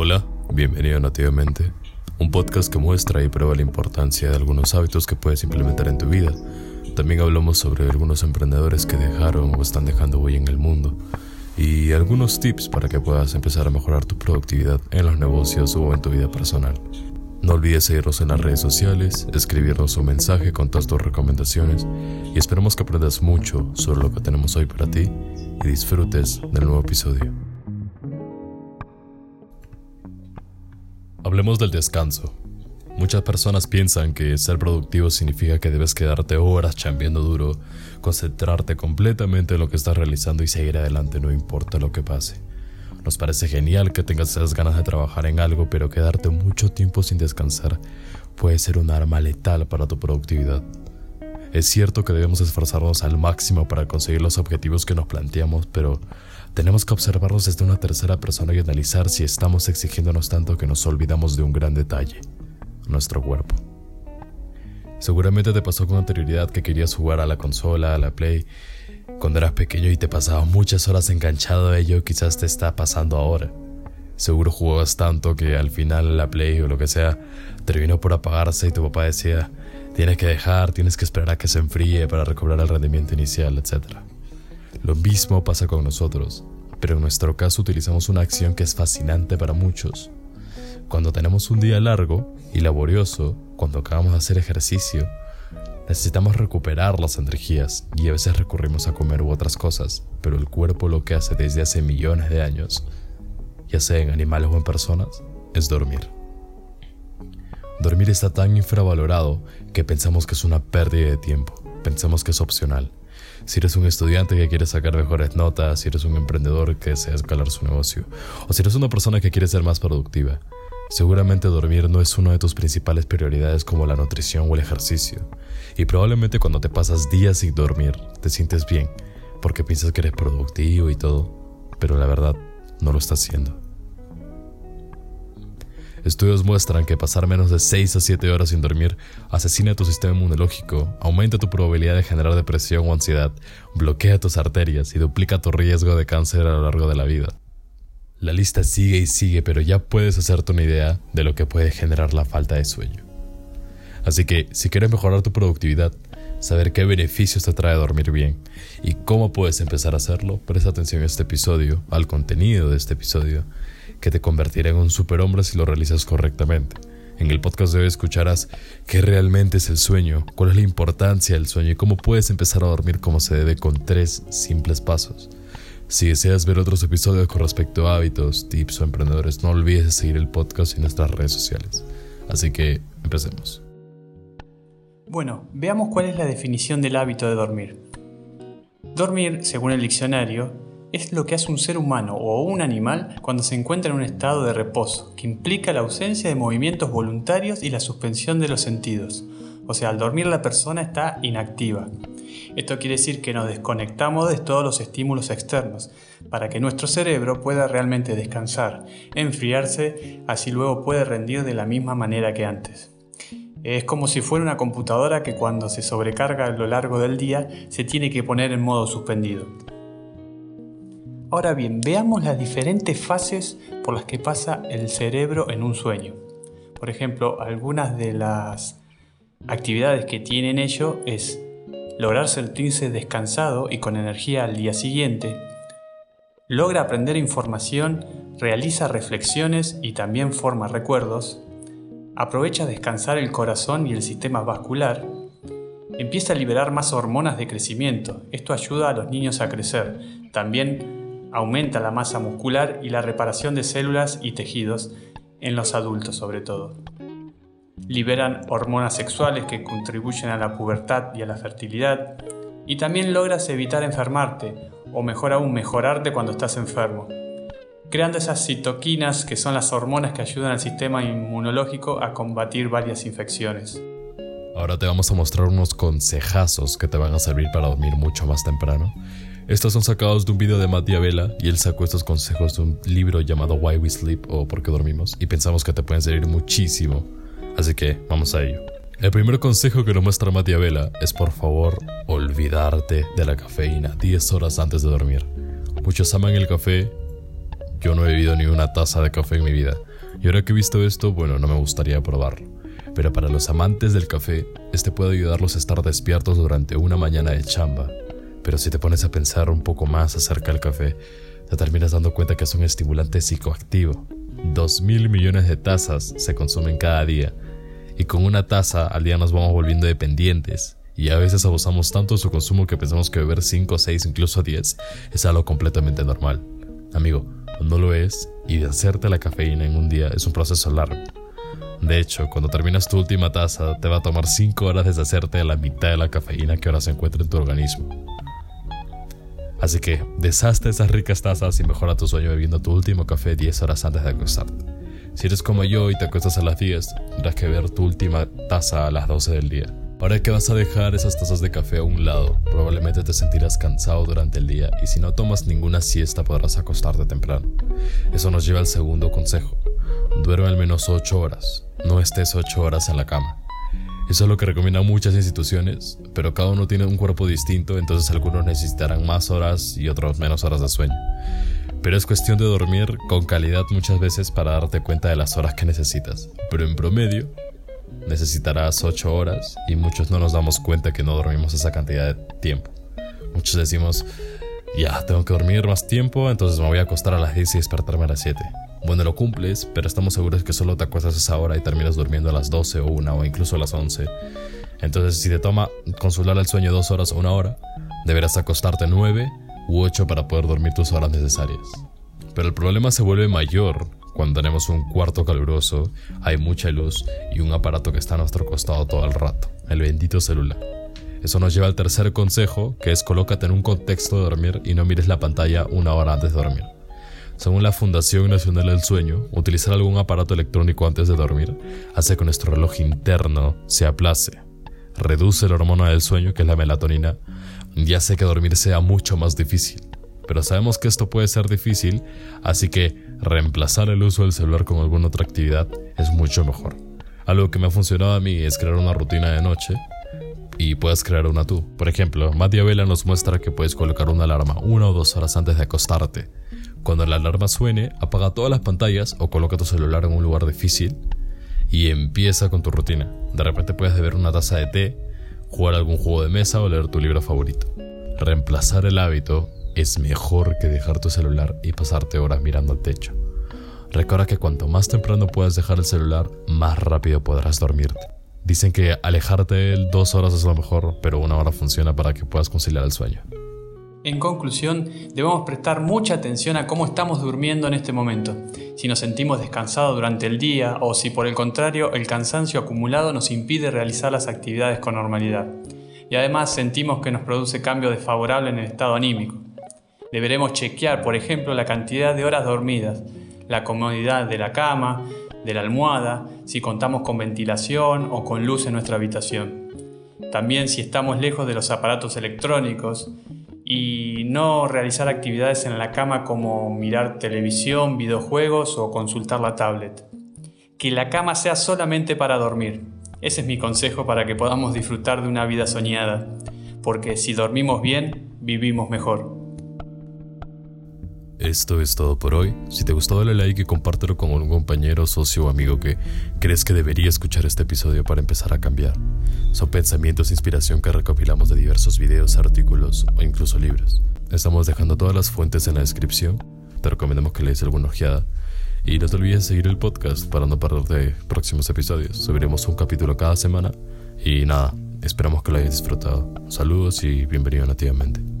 Hola, bienvenido a Nativamente, un podcast que muestra y prueba la importancia de algunos hábitos que puedes implementar en tu vida. También hablamos sobre algunos emprendedores que dejaron o están dejando hoy en el mundo y algunos tips para que puedas empezar a mejorar tu productividad en los negocios o en tu vida personal. No olvides seguirnos en las redes sociales, escribirnos un mensaje con todas tus recomendaciones y esperamos que aprendas mucho sobre lo que tenemos hoy para ti y disfrutes del nuevo episodio. Hablemos del descanso. Muchas personas piensan que ser productivo significa que debes quedarte horas chambeando duro, concentrarte completamente en lo que estás realizando y seguir adelante no importa lo que pase. Nos parece genial que tengas esas ganas de trabajar en algo, pero quedarte mucho tiempo sin descansar puede ser un arma letal para tu productividad. Es cierto que debemos esforzarnos al máximo para conseguir los objetivos que nos planteamos, pero tenemos que observarlos desde una tercera persona y analizar si estamos exigiéndonos tanto que nos olvidamos de un gran detalle nuestro cuerpo. Seguramente te pasó con anterioridad que querías jugar a la consola, a la Play, cuando eras pequeño y te pasabas muchas horas enganchado a ello, quizás te está pasando ahora. Seguro jugabas tanto que al final la Play o lo que sea terminó por apagarse y tu papá decía, tienes que dejar, tienes que esperar a que se enfríe para recobrar el rendimiento inicial, etc. Lo mismo pasa con nosotros, pero en nuestro caso utilizamos una acción que es fascinante para muchos. Cuando tenemos un día largo, y laborioso cuando acabamos de hacer ejercicio, necesitamos recuperar las energías y a veces recurrimos a comer u otras cosas, pero el cuerpo lo que hace desde hace millones de años, ya sea en animales o en personas, es dormir. Dormir está tan infravalorado que pensamos que es una pérdida de tiempo, pensamos que es opcional. Si eres un estudiante que quiere sacar mejores notas, si eres un emprendedor que desea escalar su negocio, o si eres una persona que quiere ser más productiva, Seguramente dormir no es una de tus principales prioridades como la nutrición o el ejercicio. Y probablemente cuando te pasas días sin dormir, te sientes bien, porque piensas que eres productivo y todo, pero la verdad no lo estás haciendo. Estudios muestran que pasar menos de 6 a 7 horas sin dormir asesina tu sistema inmunológico, aumenta tu probabilidad de generar depresión o ansiedad, bloquea tus arterias y duplica tu riesgo de cáncer a lo largo de la vida. La lista sigue y sigue, pero ya puedes hacerte una idea de lo que puede generar la falta de sueño. Así que, si quieres mejorar tu productividad, saber qué beneficios te trae dormir bien y cómo puedes empezar a hacerlo, presta atención a este episodio, al contenido de este episodio, que te convertirá en un superhombre si lo realizas correctamente. En el podcast de hoy escucharás qué realmente es el sueño, cuál es la importancia del sueño y cómo puedes empezar a dormir como se debe con tres simples pasos. Si deseas ver otros episodios con respecto a hábitos, tips o emprendedores, no olvides seguir el podcast y nuestras redes sociales. Así que empecemos. Bueno, veamos cuál es la definición del hábito de dormir. Dormir, según el diccionario, es lo que hace un ser humano o un animal cuando se encuentra en un estado de reposo, que implica la ausencia de movimientos voluntarios y la suspensión de los sentidos. O sea, al dormir la persona está inactiva. Esto quiere decir que nos desconectamos de todos los estímulos externos para que nuestro cerebro pueda realmente descansar, enfriarse, así luego puede rendir de la misma manera que antes. Es como si fuera una computadora que cuando se sobrecarga a lo largo del día se tiene que poner en modo suspendido. Ahora bien, veamos las diferentes fases por las que pasa el cerebro en un sueño. Por ejemplo, algunas de las actividades que tienen ello es lograr sentirse descansado y con energía al día siguiente, logra aprender información, realiza reflexiones y también forma recuerdos, aprovecha descansar el corazón y el sistema vascular, empieza a liberar más hormonas de crecimiento. Esto ayuda a los niños a crecer. También aumenta la masa muscular y la reparación de células y tejidos en los adultos sobre todo liberan hormonas sexuales que contribuyen a la pubertad y a la fertilidad, y también logras evitar enfermarte, o mejor aún mejorarte cuando estás enfermo, creando esas citoquinas que son las hormonas que ayudan al sistema inmunológico a combatir varias infecciones. Ahora te vamos a mostrar unos consejazos que te van a servir para dormir mucho más temprano. Estos son sacados de un video de Matt Vela y él sacó estos consejos de un libro llamado Why We Sleep o Por qué dormimos y pensamos que te pueden servir muchísimo Así que vamos a ello. El primer consejo que nos muestra Vela es por favor olvidarte de la cafeína 10 horas antes de dormir. Muchos aman el café, yo no he bebido ni una taza de café en mi vida. Y ahora que he visto esto, bueno, no me gustaría probarlo. Pero para los amantes del café, este puede ayudarlos a estar despiertos durante una mañana de chamba. Pero si te pones a pensar un poco más acerca del café, te terminas dando cuenta que es un estimulante psicoactivo. Dos mil millones de tazas se consumen cada día. Y con una taza al día nos vamos volviendo dependientes. Y a veces abusamos tanto de su consumo que pensamos que beber 5, 6, incluso 10 es algo completamente normal. Amigo, no lo es y de la cafeína en un día es un proceso largo. De hecho, cuando terminas tu última taza, te va a tomar 5 horas deshacerte de la mitad de la cafeína que ahora se encuentra en tu organismo. Así que deshazte esas ricas tazas y mejora tu sueño bebiendo tu último café 10 horas antes de acostarte. Si eres como yo y te acuestas a las 10, tendrás que beber tu última taza a las 12 del día. Ahora que vas a dejar esas tazas de café a un lado, probablemente te sentirás cansado durante el día y si no tomas ninguna siesta podrás acostarte temprano. Eso nos lleva al segundo consejo. Duerme al menos 8 horas. No estés 8 horas en la cama. Eso es lo que recomiendan muchas instituciones, pero cada uno tiene un cuerpo distinto, entonces algunos necesitarán más horas y otros menos horas de sueño. Pero es cuestión de dormir con calidad muchas veces para darte cuenta de las horas que necesitas. Pero en promedio, necesitarás 8 horas y muchos no nos damos cuenta que no dormimos esa cantidad de tiempo. Muchos decimos, ya, tengo que dormir más tiempo, entonces me voy a acostar a las 10 y despertarme a las 7. Bueno, lo cumples, pero estamos seguros que solo te acuestas a esa hora y terminas durmiendo a las 12 o 1 o incluso a las 11. Entonces, si te toma consolar el sueño 2 horas o 1 hora, deberás acostarte 9 u 8 para poder dormir tus horas necesarias. Pero el problema se vuelve mayor cuando tenemos un cuarto caluroso, hay mucha luz y un aparato que está a nuestro costado todo el rato, el bendito celular. Eso nos lleva al tercer consejo, que es colócate en un contexto de dormir y no mires la pantalla una hora antes de dormir. Según la Fundación Nacional del Sueño, utilizar algún aparato electrónico antes de dormir hace que nuestro reloj interno se aplace, reduce la hormona del sueño, que es la melatonina, y hace que dormir sea mucho más difícil. Pero sabemos que esto puede ser difícil, así que reemplazar el uso del celular con alguna otra actividad es mucho mejor. Algo que me ha funcionado a mí es crear una rutina de noche y puedes crear una tú. Por ejemplo, Vela nos muestra que puedes colocar una alarma una o dos horas antes de acostarte cuando la alarma suene, apaga todas las pantallas o coloca tu celular en un lugar difícil y empieza con tu rutina. De repente puedes beber una taza de té, jugar algún juego de mesa o leer tu libro favorito. Reemplazar el hábito es mejor que dejar tu celular y pasarte horas mirando al techo. Recuerda que cuanto más temprano puedas dejar el celular, más rápido podrás dormirte. Dicen que alejarte de él dos horas es lo mejor, pero una hora funciona para que puedas conciliar el sueño. En conclusión, debemos prestar mucha atención a cómo estamos durmiendo en este momento, si nos sentimos descansados durante el día o si por el contrario el cansancio acumulado nos impide realizar las actividades con normalidad. Y además sentimos que nos produce cambios desfavorables en el estado anímico. Deberemos chequear, por ejemplo, la cantidad de horas dormidas, la comodidad de la cama, de la almohada, si contamos con ventilación o con luz en nuestra habitación. También si estamos lejos de los aparatos electrónicos, y no realizar actividades en la cama como mirar televisión, videojuegos o consultar la tablet. Que la cama sea solamente para dormir. Ese es mi consejo para que podamos disfrutar de una vida soñada, porque si dormimos bien, vivimos mejor. Esto es todo por hoy. Si te gustó dale like y compártelo con un compañero, socio o amigo que crees que debería escuchar este episodio para empezar a cambiar. Son pensamientos e inspiración que recopilamos de diversos videos, artículos o incluso libros. Estamos dejando todas las fuentes en la descripción. Te recomendamos que lees alguna ojeada. Y no te olvides seguir el podcast para no perderte próximos episodios. Subiremos un capítulo cada semana. Y nada, esperamos que lo hayas disfrutado. Saludos y bienvenido nativamente.